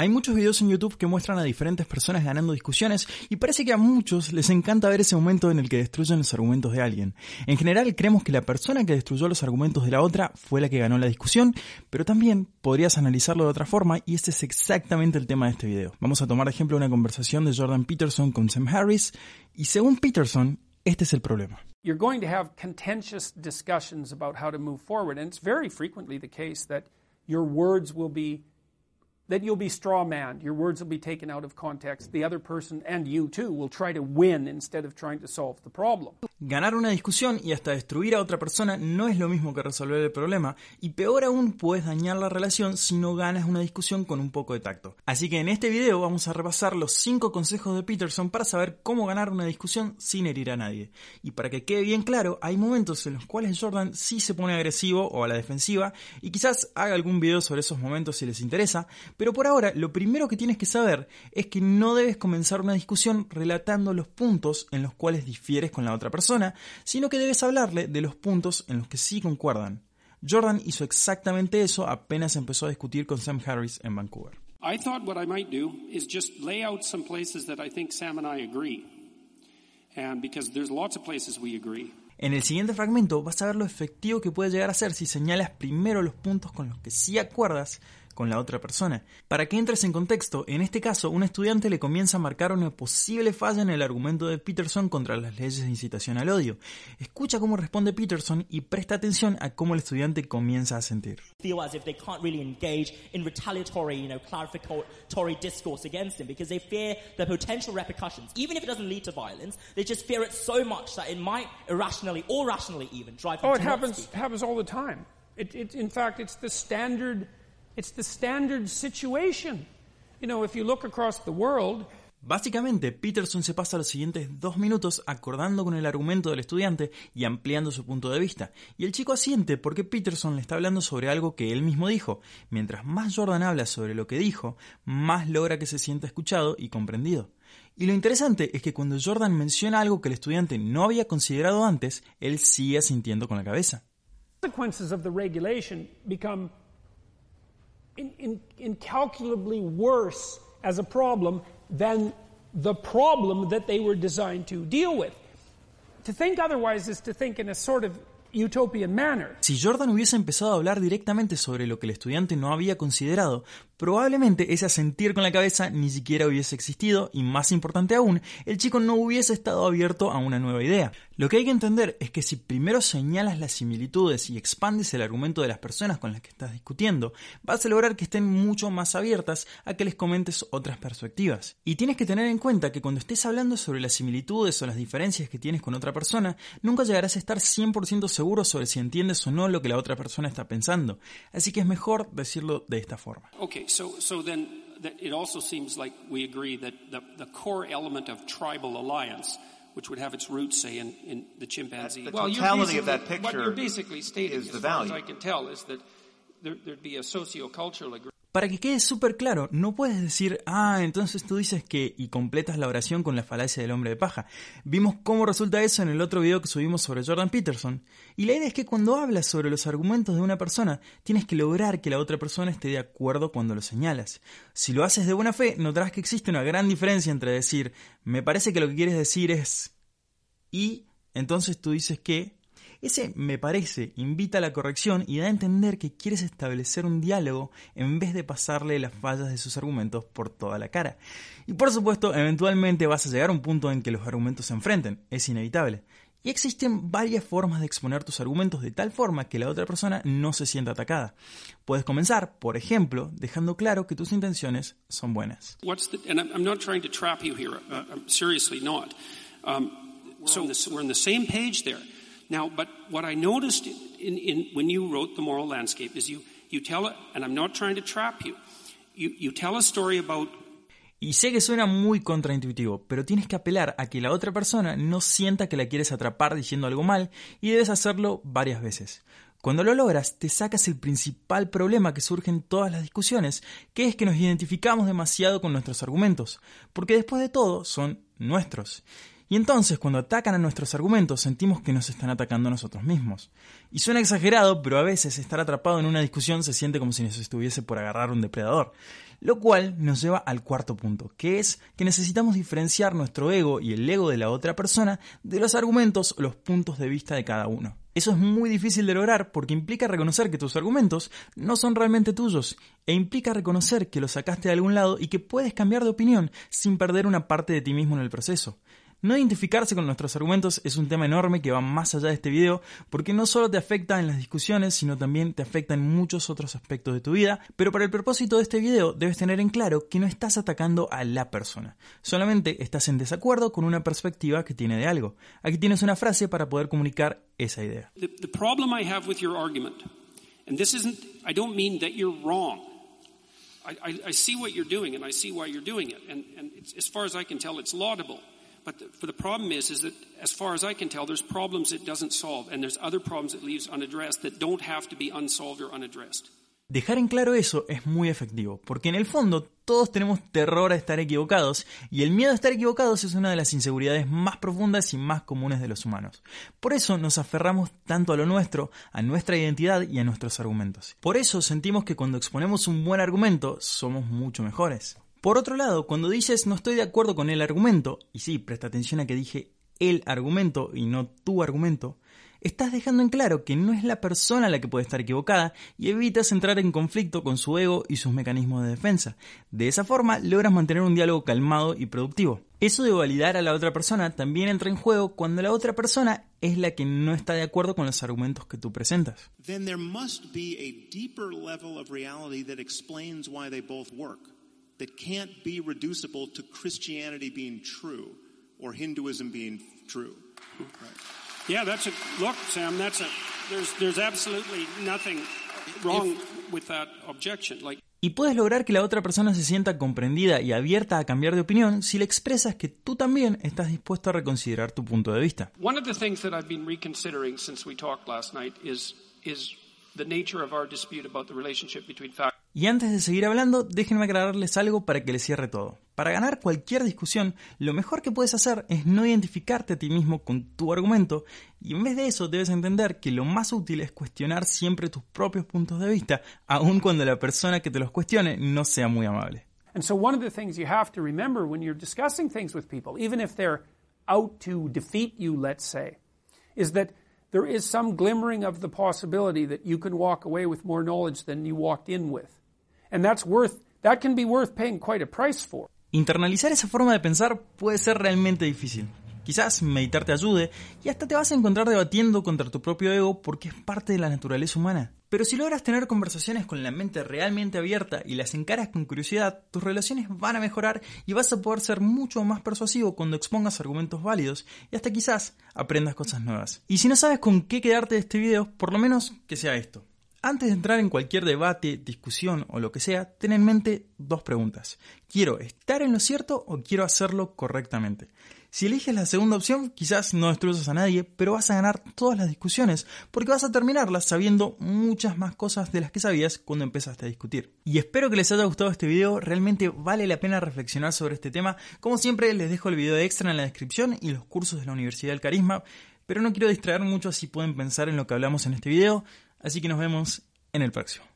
Hay muchos videos en YouTube que muestran a diferentes personas ganando discusiones y parece que a muchos les encanta ver ese momento en el que destruyen los argumentos de alguien. En general creemos que la persona que destruyó los argumentos de la otra fue la que ganó la discusión, pero también podrías analizarlo de otra forma y este es exactamente el tema de este video. Vamos a tomar de ejemplo una conversación de Jordan Peterson con Sam Harris y según Peterson, este es el problema. You're going to have contentious discussions about how to move forward and it's very frequently the case that your words will be that you'll be straw man. Your words will be taken out of context. The other person and you too will try to win instead of trying to solve the problem. Ganar una discusión y hasta destruir a otra persona no es lo mismo que resolver el problema, y peor aún puedes dañar la relación si no ganas una discusión con un poco de tacto. Así que en este video vamos a repasar los 5 consejos de Peterson para saber cómo ganar una discusión sin herir a nadie. Y para que quede bien claro, hay momentos en los cuales Jordan sí se pone agresivo o a la defensiva, y quizás haga algún video sobre esos momentos si les interesa, pero por ahora lo primero que tienes que saber es que no debes comenzar una discusión relatando los puntos en los cuales difieres con la otra persona sino que debes hablarle de los puntos en los que sí concuerdan. Jordan hizo exactamente eso apenas empezó a discutir con Sam Harris en Vancouver. I thought what I might do is just lay out some places that I think Sam and I agree. And because there's lots of places we agree. En el siguiente fragmento vas a ver lo efectivo que puede llegar a ser si señalas primero los puntos con los que sí acuerdas con la otra persona. Para que entres en contexto, en este caso, un estudiante le comienza a marcar una posible falla en el argumento de Peterson contra las leyes de incitación al odio. Escucha cómo responde Peterson y presta atención a cómo el estudiante comienza a sentir. Feel as if they can't really engage in retaliatory, you know, clarificatory discourse against him because they fear the potential repercussions. Even if it doesn't lead to violence, they just fear it so much that it might irrationally or rationally even drive them oh, to it happens happens all the time. It, it, in fact, it's the standard It's the standard situation. You know, if you look across the world, Básicamente, Peterson se pasa los siguientes dos minutos acordando con el argumento del estudiante y ampliando su punto de vista, y el chico asiente porque Peterson le está hablando sobre algo que él mismo dijo. Mientras más Jordan habla sobre lo que dijo, más logra que se sienta escuchado y comprendido. Y lo interesante es que cuando Jordan menciona algo que el estudiante no había considerado antes, él sigue asintiendo con la cabeza. In, in, incalculably worse as a problem than the problem that they were designed to deal with. To think otherwise is to think in a sort of utopian manner. Si Jordan hubiese empezado a hablar directamente sobre lo que el estudiante no había considerado, probablemente ese asentir con la cabeza ni siquiera hubiese existido y más importante aún, el chico no hubiese estado abierto a una nueva idea. Lo que hay que entender es que si primero señalas las similitudes y expandes el argumento de las personas con las que estás discutiendo, vas a lograr que estén mucho más abiertas a que les comentes otras perspectivas. Y tienes que tener en cuenta que cuando estés hablando sobre las similitudes o las diferencias que tienes con otra persona, nunca llegarás a estar 100% seguro sobre si entiendes o no lo que la otra persona está pensando. Así que es mejor decirlo de esta forma. So, so then it also seems like we agree that the, the core element of tribal alliance which would have its roots, say, in, in the chimpanzee. The well, totality of that picture what you're basically stating, is as the far value. as I can tell, is that there, there'd be a sociocultural agreement. Para que quede súper claro, no puedes decir, ah, entonces tú dices que y completas la oración con la falacia del hombre de paja. Vimos cómo resulta eso en el otro video que subimos sobre Jordan Peterson. Y la idea es que cuando hablas sobre los argumentos de una persona, tienes que lograr que la otra persona esté de acuerdo cuando lo señalas. Si lo haces de buena fe, notarás que existe una gran diferencia entre decir, me parece que lo que quieres decir es... y entonces tú dices que ese me parece invita a la corrección y da a entender que quieres establecer un diálogo en vez de pasarle las fallas de sus argumentos por toda la cara. Y por supuesto, eventualmente vas a llegar a un punto en que los argumentos se enfrenten, es inevitable. Y existen varias formas de exponer tus argumentos de tal forma que la otra persona no se sienta atacada. Puedes comenzar, por ejemplo, dejando claro que tus intenciones son buenas. Now, but what I noticed in, in, when you wrote The Moral Landscape is you, you tell it, and I'm not trying to trap you, you, you tell a story about Y sé que suena muy contraintuitivo, pero tienes que apelar a que la otra persona no sienta que la quieres atrapar diciendo algo mal y debes hacerlo varias veces. Cuando lo logras, te sacas el principal problema que surge en todas las discusiones, que es que nos identificamos demasiado con nuestros argumentos, porque después de todo son nuestros. Y entonces, cuando atacan a nuestros argumentos, sentimos que nos están atacando a nosotros mismos. Y suena exagerado, pero a veces estar atrapado en una discusión se siente como si nos estuviese por agarrar un depredador. Lo cual nos lleva al cuarto punto, que es que necesitamos diferenciar nuestro ego y el ego de la otra persona de los argumentos o los puntos de vista de cada uno. Eso es muy difícil de lograr porque implica reconocer que tus argumentos no son realmente tuyos e implica reconocer que los sacaste de algún lado y que puedes cambiar de opinión sin perder una parte de ti mismo en el proceso. No identificarse con nuestros argumentos es un tema enorme que va más allá de este video porque no solo te afecta en las discusiones, sino también te afecta en muchos otros aspectos de tu vida, pero para el propósito de este video debes tener en claro que no estás atacando a la persona, solamente estás en desacuerdo con una perspectiva que tiene de algo. Aquí tienes una frase para poder comunicar esa idea. I I see what you're doing and I see why you're doing it. Laudable. But the, the problem is, is that as far as I can tell, there's problems it doesn't solve, and there's other problems it leaves unaddressed that don't have to be unsolved or unaddressed. Dejar en claro eso es muy efectivo, porque en el fondo todos tenemos terror a estar equivocados, y el miedo a estar equivocados es una de las inseguridades más profundas y más comunes de los humanos. Por eso nos aferramos tanto a lo nuestro, a nuestra identidad y a nuestros argumentos. Por eso sentimos que cuando exponemos un buen argumento somos mucho mejores. Por otro lado, cuando dices no estoy de acuerdo con el argumento, y sí, presta atención a que dije el argumento y no tu argumento, estás dejando en claro que no es la persona la que puede estar equivocada y evitas entrar en conflicto con su ego y sus mecanismos de defensa. De esa forma logras mantener un diálogo calmado y productivo. Eso de validar a la otra persona también entra en juego cuando la otra persona es la que no está de acuerdo con los argumentos que tú presentas. Then there must be a deeper level of reality that explains why they both work. That can't be reducible to Christianity being true or Hinduism being true. Right. Yeah, that's a look, Sam. That's a there's there's absolutely nothing wrong if, with that objection. Like y puedes lograr que la otra persona se sienta comprendida y abierta a cambiar de opinión si le expresas que tú también estás dispuesto a reconsiderar tu punto de vista. One of the things that I've been reconsidering since we talked last night is is the nature of our dispute about the relationship between fact y antes de seguir hablando, déjenme aclararles algo para que les cierre todo. Para ganar cualquier discusión, lo mejor que puedes hacer es no identificarte a ti mismo con tu argumento y en vez de eso debes entender que lo más útil es cuestionar siempre tus propios puntos de vista, aun cuando la persona que te los cuestione no sea muy amable. And so one of the things you have to remember when you're discussing things with people, even if they're out to defeat you, let's say, is that there is some glimmering of the possibility that you can walk away with more knowledge than you walked in with. And that's worth, that can be worth paying quite a price for. Internalizar esa forma de pensar puede ser realmente difícil. Quizás meditar te ayude y hasta te vas a encontrar debatiendo contra tu propio ego porque es parte de la naturaleza humana. Pero si logras tener conversaciones con la mente realmente abierta y las encaras con curiosidad, tus relaciones van a mejorar y vas a poder ser mucho más persuasivo cuando expongas argumentos válidos y hasta quizás aprendas cosas nuevas. Y si no sabes con qué quedarte de este video, por lo menos que sea esto. Antes de entrar en cualquier debate, discusión o lo que sea, ten en mente dos preguntas. ¿Quiero estar en lo cierto o quiero hacerlo correctamente? Si eliges la segunda opción, quizás no destruyas a nadie, pero vas a ganar todas las discusiones, porque vas a terminarlas sabiendo muchas más cosas de las que sabías cuando empezaste a discutir. Y espero que les haya gustado este video, realmente vale la pena reflexionar sobre este tema. Como siempre, les dejo el video extra en la descripción y los cursos de la Universidad del Carisma, pero no quiero distraer mucho así pueden pensar en lo que hablamos en este video. Así que nos vemos en el próximo.